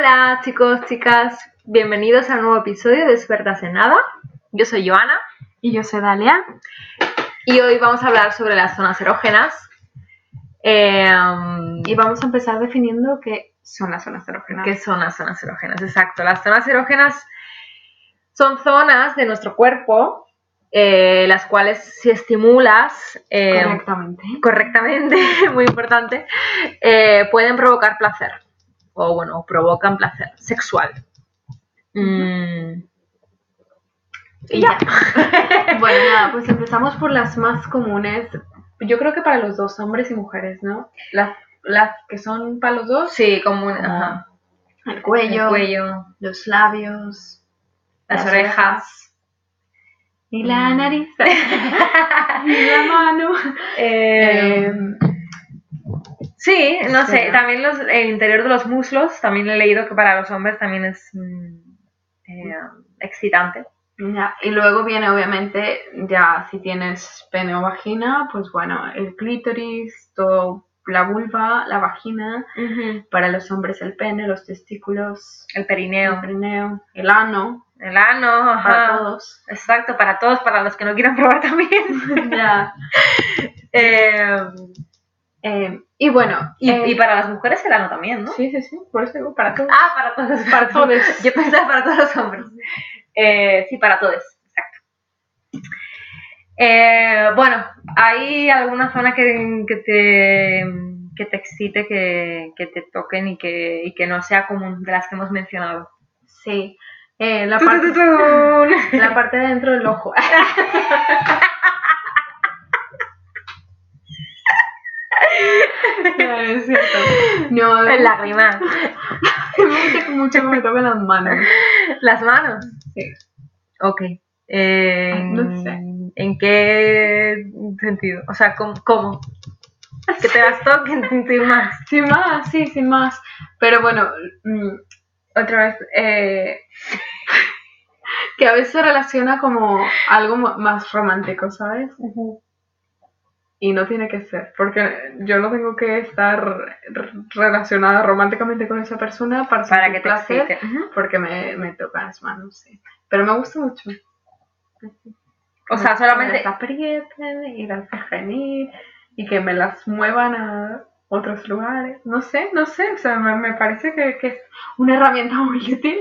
Hola chicos, chicas, bienvenidos a un nuevo episodio de Expertas en Nada. Yo soy Joana Y yo soy Dalia. y hoy vamos a hablar sobre las zonas erógenas. Eh, Y vamos a empezar definiendo qué son las zonas erógenas. ¿Qué son las zonas erógenas? Exacto, las zonas erógenas son zonas de nuestro cuerpo eh, las cuales si estimulas eh, Correctamente. correctamente, muy importante, eh, pueden provocar placer. O bueno, provocan placer sexual. Mm. Y ya. Bueno, nada, pues empezamos por las más comunes. Yo creo que para los dos, hombres y mujeres, ¿no? Las, las que son para los dos, Sí, como un- ajá. el cuello, el cuello, los labios, las, orejas. y la Mm. nariz, y la mano. Eh, Eh, sí, no sé, sí. también los, el interior de los muslos, también he leído que para los hombres también es mm, eh, excitante. ya, Y luego viene, obviamente, ya si tienes pene o vagina, pues bueno, el clítoris, todo, la vulva, la vagina. Para los hombres el pene, los testículos, El el perineo, perineo, el ano, el ano, ajá. para todos. Exacto, para todos, para los que no quieran probar también. Ya. Eh, Eh, y bueno, y, eh, y para las mujeres el ano también, ¿no? Sí, sí, sí, por eso digo para todos. Ah, para todos, para todos. Yo pensaba para todos los hombres. Eh, sí, para todos, exacto. Eh, bueno, ¿hay alguna zona que, que te, que te excite, que, que te toquen y que, y que no sea común de las que hemos mencionado? Sí. Eh, la, parte, la parte de dentro del ojo. No, es cierto. No, El lagrimal. me gusta mucho que me toquen las manos. Las manos. Sí. Ok. Eh, No sé. ¿En qué sentido? O sea, ¿cómo? cómo? Que te las toquen, sin más. Sin más, sí, sin más. Pero bueno, mm, otra vez, eh, que a veces se relaciona como algo más romántico, ¿sabes? Y no tiene que ser, porque yo no tengo que estar relacionada románticamente con esa persona para, Para que te placer, excite. Porque me, me tocan las manos, sí. Pero me gusta mucho. O sea, Que solamente. me las aprieten y las dejen ir y que me las muevan a otros lugares. No sé, no sé. O sea, me, me parece que, que es una herramienta muy útil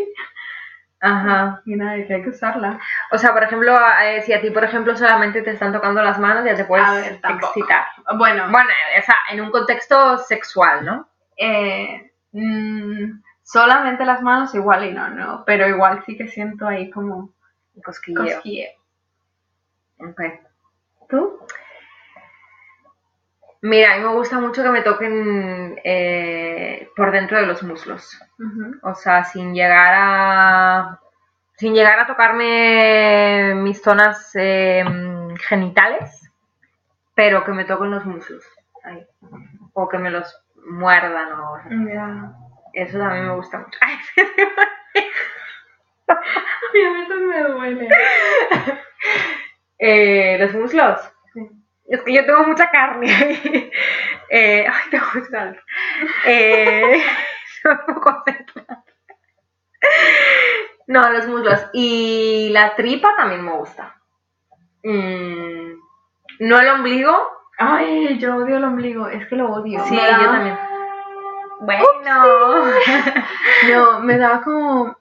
Ajá. y nada, que hay que usarla. O sea, por ejemplo, eh, si a ti, por ejemplo, solamente te están tocando las manos, ya te puedes ver, excitar. Bueno, Bueno, o sea, en un contexto sexual, ¿no? eh, mm, solamente las manos igual y no, no. Pero igual sí que siento ahí como Cosquilleo. cosquilleo. Ok. ¿Tú? Mira, a mí me gusta mucho que me toquen eh, por dentro de los muslos. O sea, sin llegar a. Sin llegar a tocarme mis zonas eh, genitales, pero que me toquen los muslos. ahí. O que me los muerdan o. Eso también me gusta mucho. Ay, A mí a veces me duele. eh, los muslos. Es que yo tengo mucha carne ahí. Eh, ay, mucha carne. Eh, no los muslos. Y la tripa también me gusta. Mm, no el ombligo. Ay, yo odio el ombligo, es que lo odio. Sí, da- yo también. Bueno. No, me da como.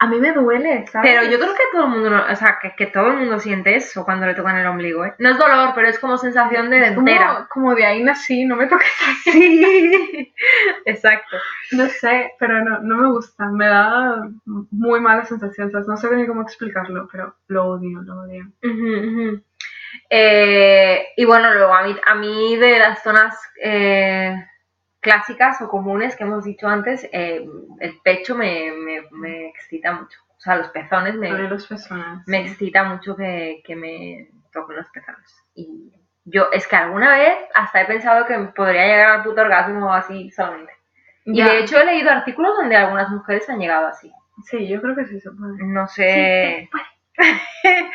A mí me duele, ¿sabes? Pero yo creo que todo el mundo, o sea, que, que todo el mundo siente eso cuando le tocan el ombligo, ¿eh? No es dolor, pero es como sensación de como, dentera. como de ahí nací, no me toques así. Sí, exacto. No sé, pero no, no me gusta. Me da muy mala sensación. ¿sabes? No sé ni cómo explicarlo, pero lo odio, lo odio. Eh, y bueno, luego a mí, a mí de las zonas eh, clásicas o comunes que hemos dicho antes, eh, el pecho me, me- me excita mucho. O sea, los pezones me, los personas. me excita mucho que, que me toquen los pezones. Y yo, es que alguna vez hasta he pensado que podría llegar al puto orgasmo así solamente. Y Ya. de hecho he leído artículos donde algunas mujeres han llegado así. Sí, yo creo que sí se puede. No Sí, sé, se puede.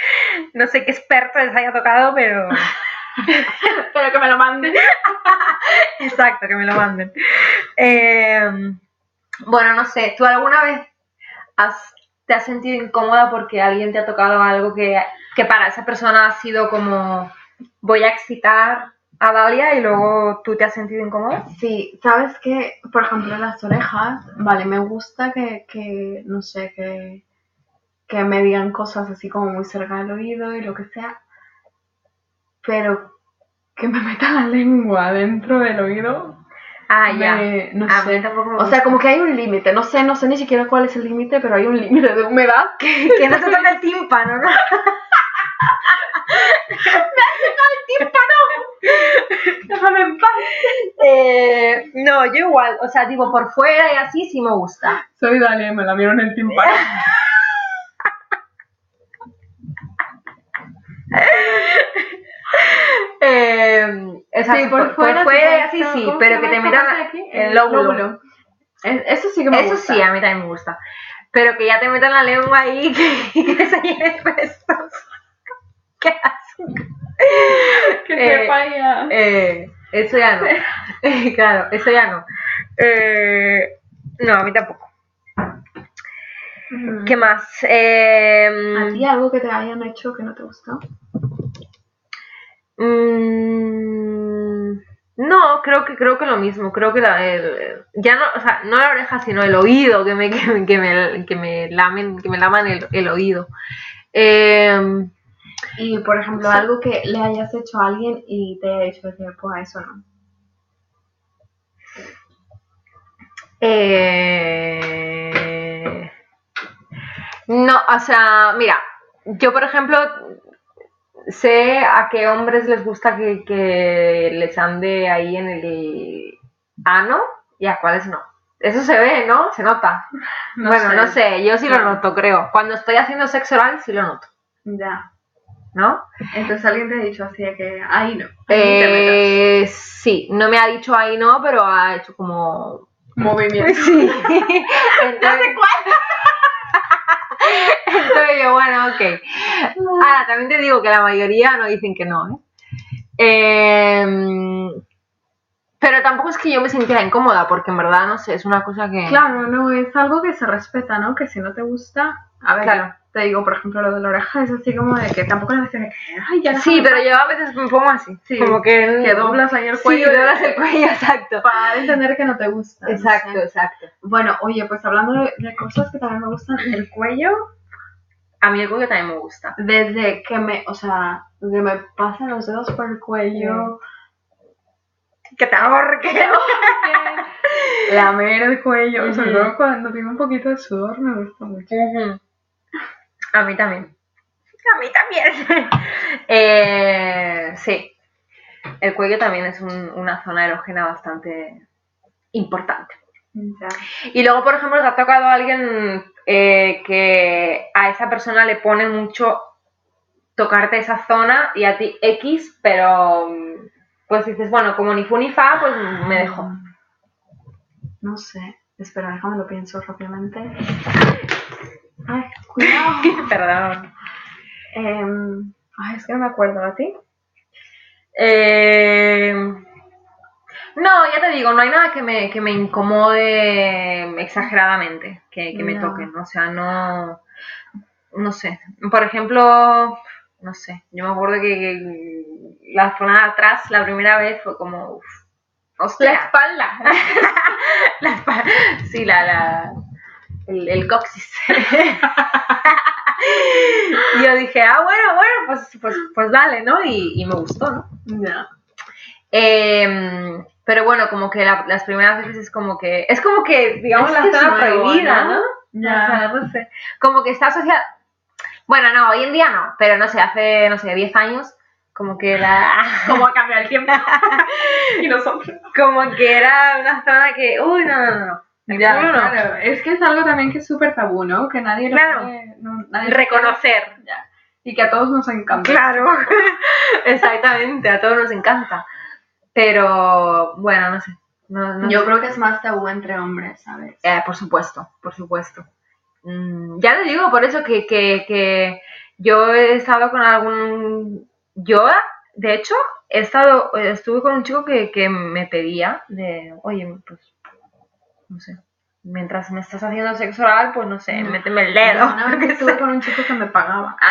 no sé qué experto les haya tocado, pero Pero que me lo manden. exacto, que me lo manden. Eh, bueno, no sé, ¿tú alguna vez has, te has sentido incómoda porque alguien te ha tocado algo que, que para esa persona ha sido como voy a excitar a Dalia y luego tú te has sentido incómoda? Sí, sabes que, por ejemplo, las orejas, vale, me gusta que, que no sé, que, que me digan cosas así como muy cerca del oído y lo que sea, pero que me meta la lengua dentro del oído. Ah, ya. me- no a sé. mí tampoco me O sea, como que hay un límite, no sé, no sé ni siquiera cuál es el límite, pero hay un límite de humedad que que no te toca el tímpano, ¿no? déjame en paz. Eh, no, yo igual, o sea, digo, por fuera y así sí me gusta. Soy Dalia y me la miro en el tímpano. Eh, sea, Sí, por, por fuera, y sí, ¿cómo pero que te metan el lóbulo. Es- Eso sí que me Eso gusta. sí, a mí también me gusta. Pero que ya te metan la lengua ahí que, que se llene restos. Qué asco. Que Eh, sepa ya. Eh, eso ya no. claro, eso ya no. Eh, no, a mí tampoco. Mm. ¿Qué más? Eh, ¿A ti algo que te hayan hecho que no te gustó? Mm, no, creo que creo que lo mismo. Creo que la, el- ya no, o sea, no la oreja, sino el oído que me que, me- que me que me lamen que me laman el, el oído. Eh, Y, por ejemplo, Sí. algo que le hayas hecho a alguien y te haya hecho decir, pues eso no. eh, no, o sea, mira, yo por ejemplo sé a qué hombres les gusta que, que les ande ahí en el ano y a cuáles no. Eso se ve, ¿no? Se nota. No bueno, sé. no sé, yo sí lo noto, creo. Cuando estoy haciendo sexo oral sí lo noto, Ya. ¿no? Entonces alguien te ha dicho así de que ahí no. ahí. Eh, sí, no me ha dicho ahí no, pero ha hecho como... Movimiento. Sí. Entonces, Entonces yo, bueno, ok. Ahora, también te digo que la mayoría no dicen que no, ¿eh? Em, pero tampoco es que yo me sintiera incómoda, porque en verdad, no sé, es una cosa que... Claro, no, es algo que se respeta, ¿no? Que si no te gusta, a ver, Claro. Te digo, por ejemplo, lo de la oreja es así como de que tampoco le decir de que, ay, ya Sí, pero yo a veces me pongo así. Sí, como que... que doblas ahí el Sí, cuello. doblas el cuello, exacto. Para entender que no te gusta. Exacto, exacto. Bueno, oye, pues hablando de, de cosas que también me gustan, el cuello, A mí el cuello también me gusta. desde que me, o sea, que me pasan los dedos por el cuello, Que te ahorque. lamer el cuello, sobre todo cuando tiene un poquito de sudor, me gusta mucho. Ujú. A mí también. A mí también. Eh, sí. El cuello también es un- una zona erógena bastante importante. Ya. Y luego, por ejemplo, te ha tocado a alguien eh, que a esa persona le pone mucho tocarte esa zona y a ti X, pero mm, pues dices, bueno, como ni fu ni fa, pues me dejo. No sé, espera, déjame lo pienso rápidamente. Ay, cuidado. Perdón. Em, ay, es que no me acuerdo, ¿a ti? Eh, no, ya te digo, no hay nada que me, que me incomode exageradamente, que, que me No. toquen, o sea, no, no sé. Por ejemplo, no sé, yo me acuerdo que, que la zona de atrás la primera vez fue como, uff, hostia. espalda. La espa- sí, la, la, el, el coxis. y yo dije, ah, bueno, bueno, pues, pues, pues dale, ¿no? Y, y me gustó, ¿no? Em, pero bueno, como que la- las primeras veces es como que, es como que, digamos, Es la zona prohibida, ¿no? ¿no? Ya. O sea, no sé. Como que está asociada, bueno, no, hoy en día no, pero no sé, hace, no sé, 10 años, como que la... ¿Cómo ha cambiado el tiempo? y nosotros. como que era una zona que, uy, no, no, no. Ya, claro. Es que es algo también que es súper tabú, ¿no? Que nadie lo Claro. puede- no- nadie lo Reconocer. puede- ya. Y que a todos nos encanta. Claro, exactamente, a todos nos encanta. Pero bueno, no sé. No, no Yo sé. creo que es más tabú entre hombres, ¿sabes? Eh, por supuesto, por supuesto. Mm, ya te digo, por eso que, que, que yo he estado con algún... Yo, de hecho, he estado, estuve con un chico que, que me pedía de, oye, pues, no sé, mientras me estás haciendo sexo oral, pues no sé, méteme el dedo. Una vez estuve con un chico que me pagaba.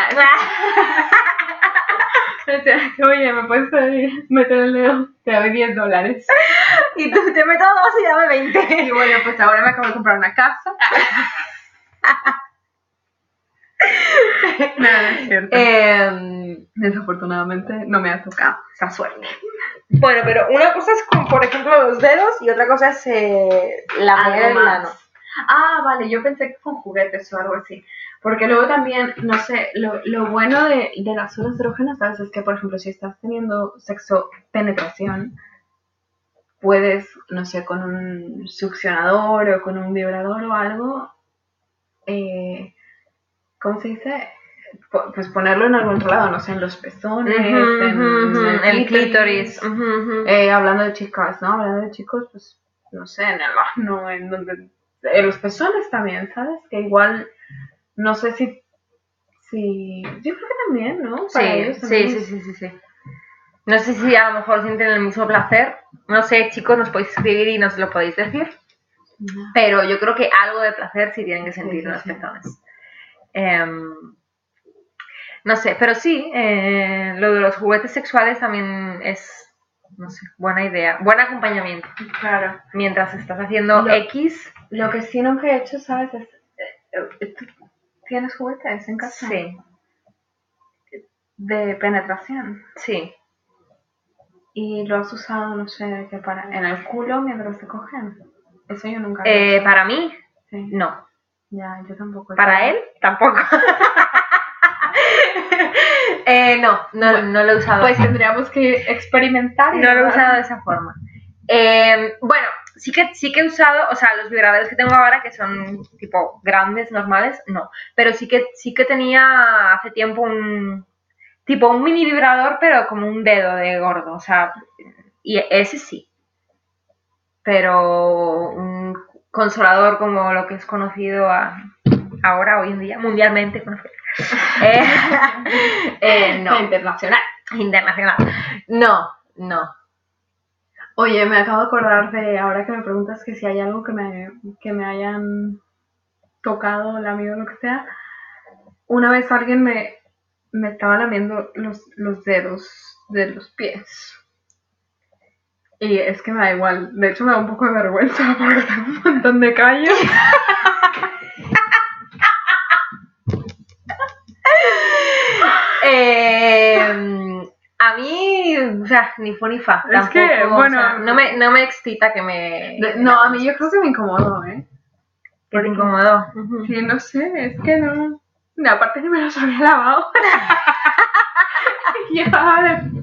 Decía, Oye, ¿me puedes pedir- meter el dedo? Te doy 10 dólares. y tú te meto dos y dame 20. Y bueno, pues ahora me acabo de comprar una casa. Nada, es cierto. Em, Desafortunadamente no me ha tocado esa suerte. bueno, pero una cosa es por ejemplo, los dedos y otra cosa es eh, la Algo manera del más. ano. Ah, vale, yo pensé que con juguetes o algo así. Porque luego también, no sé, lo, lo bueno de, de las zonas erógenas, ¿sabes? Es que, por ejemplo, si estás teniendo sexo penetración, puedes, no sé, con un succionador o con un vibrador o algo, eh, ¿cómo se dice? Pues ponerlo en algún otro lado, no sé, en los pezones, en el clítoris. eh, hablando de chicas, ¿no? Hablando de chicos, pues, no sé, en el no, en donde... En los pezones también, ¿sabes? Que igual, no sé si... si yo creo que también, ¿no? Para Sí, ellos sí, también sí, es- sí, sí, sí. No sé si a lo mejor sienten el mismo placer. No sé, chicos, nos podéis escribir y nos lo podéis decir. Pero yo creo que algo de placer sí tienen que sentir Sí, sí, en los sí. pezones. Em, no sé, pero sí, eh, lo de los juguetes sexuales también es, no sé, buena idea. Buen acompañamiento. Claro. Mientras estás haciendo Lo- X, Lo que sí nunca he hecho, ¿sabes? Es, eh, eh, ¿tú ¿Tienes juguetes en casa? sí, De penetración. sí. Y lo has usado, no sé, que para... En el culo mientras te cogen. Eso yo nunca he Eh, hecho. para mí, Sí. no. Ya, yo tampoco. Para él, tampoco. Eh, no, no, Bueno, no lo he usado. Pues tendríamos que experimentar. no lo he usado de esa forma. Eh, bueno, sí que, sí que he usado, o sea, los vibradores que tengo ahora, que son tipo grandes, normales, no. Pero sí que, sí que tenía hace tiempo un tipo un mini vibrador, pero como un dedo de gordo, o sea, y ese sí. Pero un consolador como lo que es conocido a- ahora, hoy en día, mundialmente conocido. Eh, eh, no, Internacional. internacional. No, no. Oye, me acabo de acordar de ahora que me preguntas que si hay algo que me, que me hayan tocado, lamido, lo que sea. Una vez alguien me, me estaba lamiendo los, los dedos de los pies. Y es que me da igual. De hecho, me da un poco de vergüenza porque tengo un montón de callos. Eh, a mí, o sea, ni fu ni fa. Es que, o bueno, sea, no, me, no me excita que me. De- no, a mí yo creo que me incomodó, ¿eh? Que te incomodó. Sí, no sé, es que no. no, aparte que me los había lavado. Llevaba de,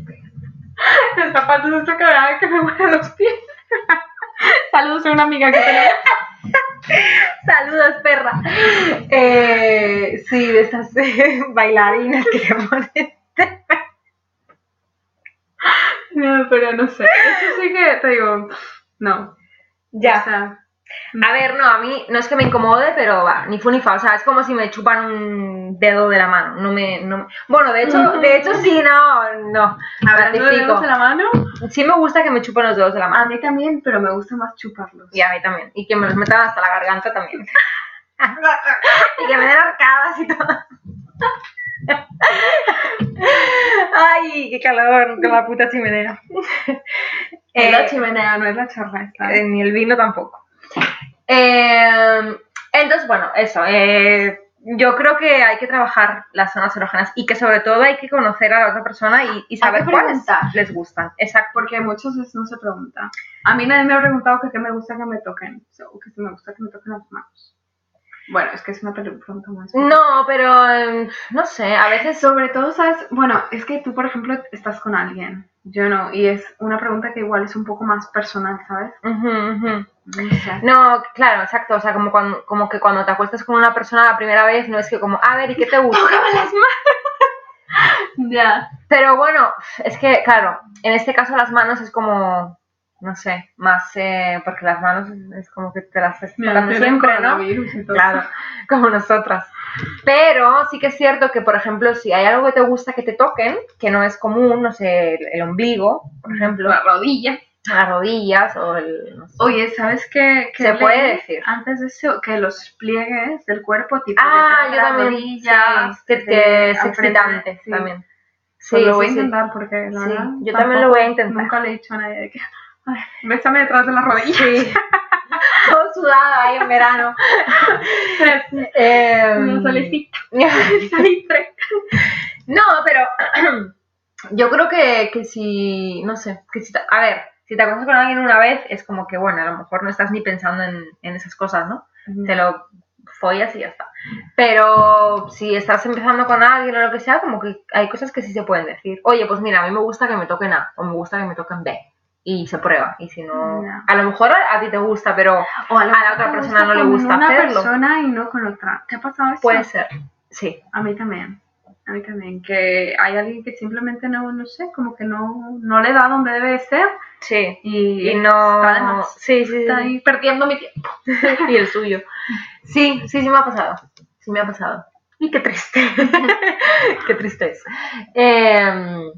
de zapatos esto que que me huelen los pies. Saludos a una amiga que tenemos. Saludos, perra. Eh, sí, de esas eh, bailarinas que se ponen. No, pero no sé. Eso sí que te digo, no. O Ya. sea, A ver, no, a mí no es que me incomode, pero va, ni fu ni fa. O sea, es como si me chupan un dedo de la mano. No me. No... me- Bueno, de hecho, de hecho sí, no, no. hablando de dedos de la mano, Sí me gusta que me chupen los dedos de la a mano. mí también, pero me gusta más chuparlos. Y a mí también. Y que me los metan hasta la garganta también. y que me den arcadas y todo. Ay, qué calor con la puta chimenea. Es Eh, la chimenea, no es la charla esta. eh, ni el vino tampoco. Eh, entonces, bueno, eso. eh, yo creo que hay que trabajar las zonas erógenas y que sobre todo hay que conocer a la otra persona y, y saber cuáles les gustan. Exacto. Porque muchas veces no se pregunta. A mí nadie me ha preguntado que qué me gusta que me toquen. O que si me gusta que me toquen las manos. Bueno, es que es una pregunta más. No, pero eh, no sé, a veces Sobre todo, ¿sabes? Bueno, es que tú, por ejemplo, estás con alguien. Yo no. Y es una pregunta que igual es un poco más personal, ¿sabes? No sé. No, claro, exacto. O sea, como, cuando, como que cuando te acuestas con una persona la primera vez, no es que como, a ver, ¿y qué te gusta? Ya. Pero bueno, es que, claro, en este caso las manos es como, no sé, más, eh, porque las manos es como que te las estás tocando siempre, ¿no? Claro, como nosotras. Pero sí que es cierto que, por ejemplo, si hay algo que te gusta que te toquen, que no es común, no sé, el, el ombligo, por ejemplo, La rodilla. las rodillas o el... no sé. Oye, ¿sabes qué? qué Se puede decir. Antes de eso, que los pliegues del cuerpo, tipo Ah, de yo también. rodillas, sí, que, que es excitante sí. también. Pues lo voy sí, a sí. intentar porque la Sí, verdad, yo también lo voy a intentar. Nunca le he dicho a nadie que, ay, bésame detrás de las rodillas. Sí. Todo sudada ahí en verano. Em, salitre. No, pero yo creo que, que si, no sé, que si, a ver, si te acuestas con alguien una vez, es como que, bueno, a lo mejor no estás ni pensando en, en esas cosas, ¿no? Te lo follas y ya está. Pero si estás empezando con alguien o lo que sea, como que hay cosas que sí se pueden decir. Oye, pues mira, a mí me gusta que me toquen A o me gusta que me toquen B. Y se prueba. Y si no, Ya. a lo mejor a, a ti te gusta, pero O a, a la otra persona no le con gusta una hacerlo. persona y no con otra. ¿Te ha pasado eso? puede ser. Sí. A mí también. A mí también. Que hay alguien que simplemente no, no sé, como que no, no le da donde debe de ser Sí. y, Y no. está de más. Sí, sí, sí. Está ahí perdiendo mi tiempo. y el suyo. Sí, sí, sí me ha pasado. Sí me ha pasado. Y qué triste. qué triste es. Eh,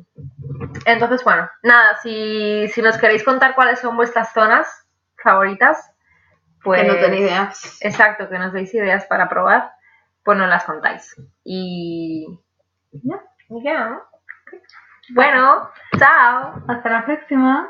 entonces, bueno, nada, si, si nos queréis contar cuáles son vuestras zonas favoritas, pues... que no tengo ideas. Exacto, que nos deis ideas para probar, pues nos las contáis. Y... Ya. y ya, ¿no? Bueno, chao. Hasta la próxima.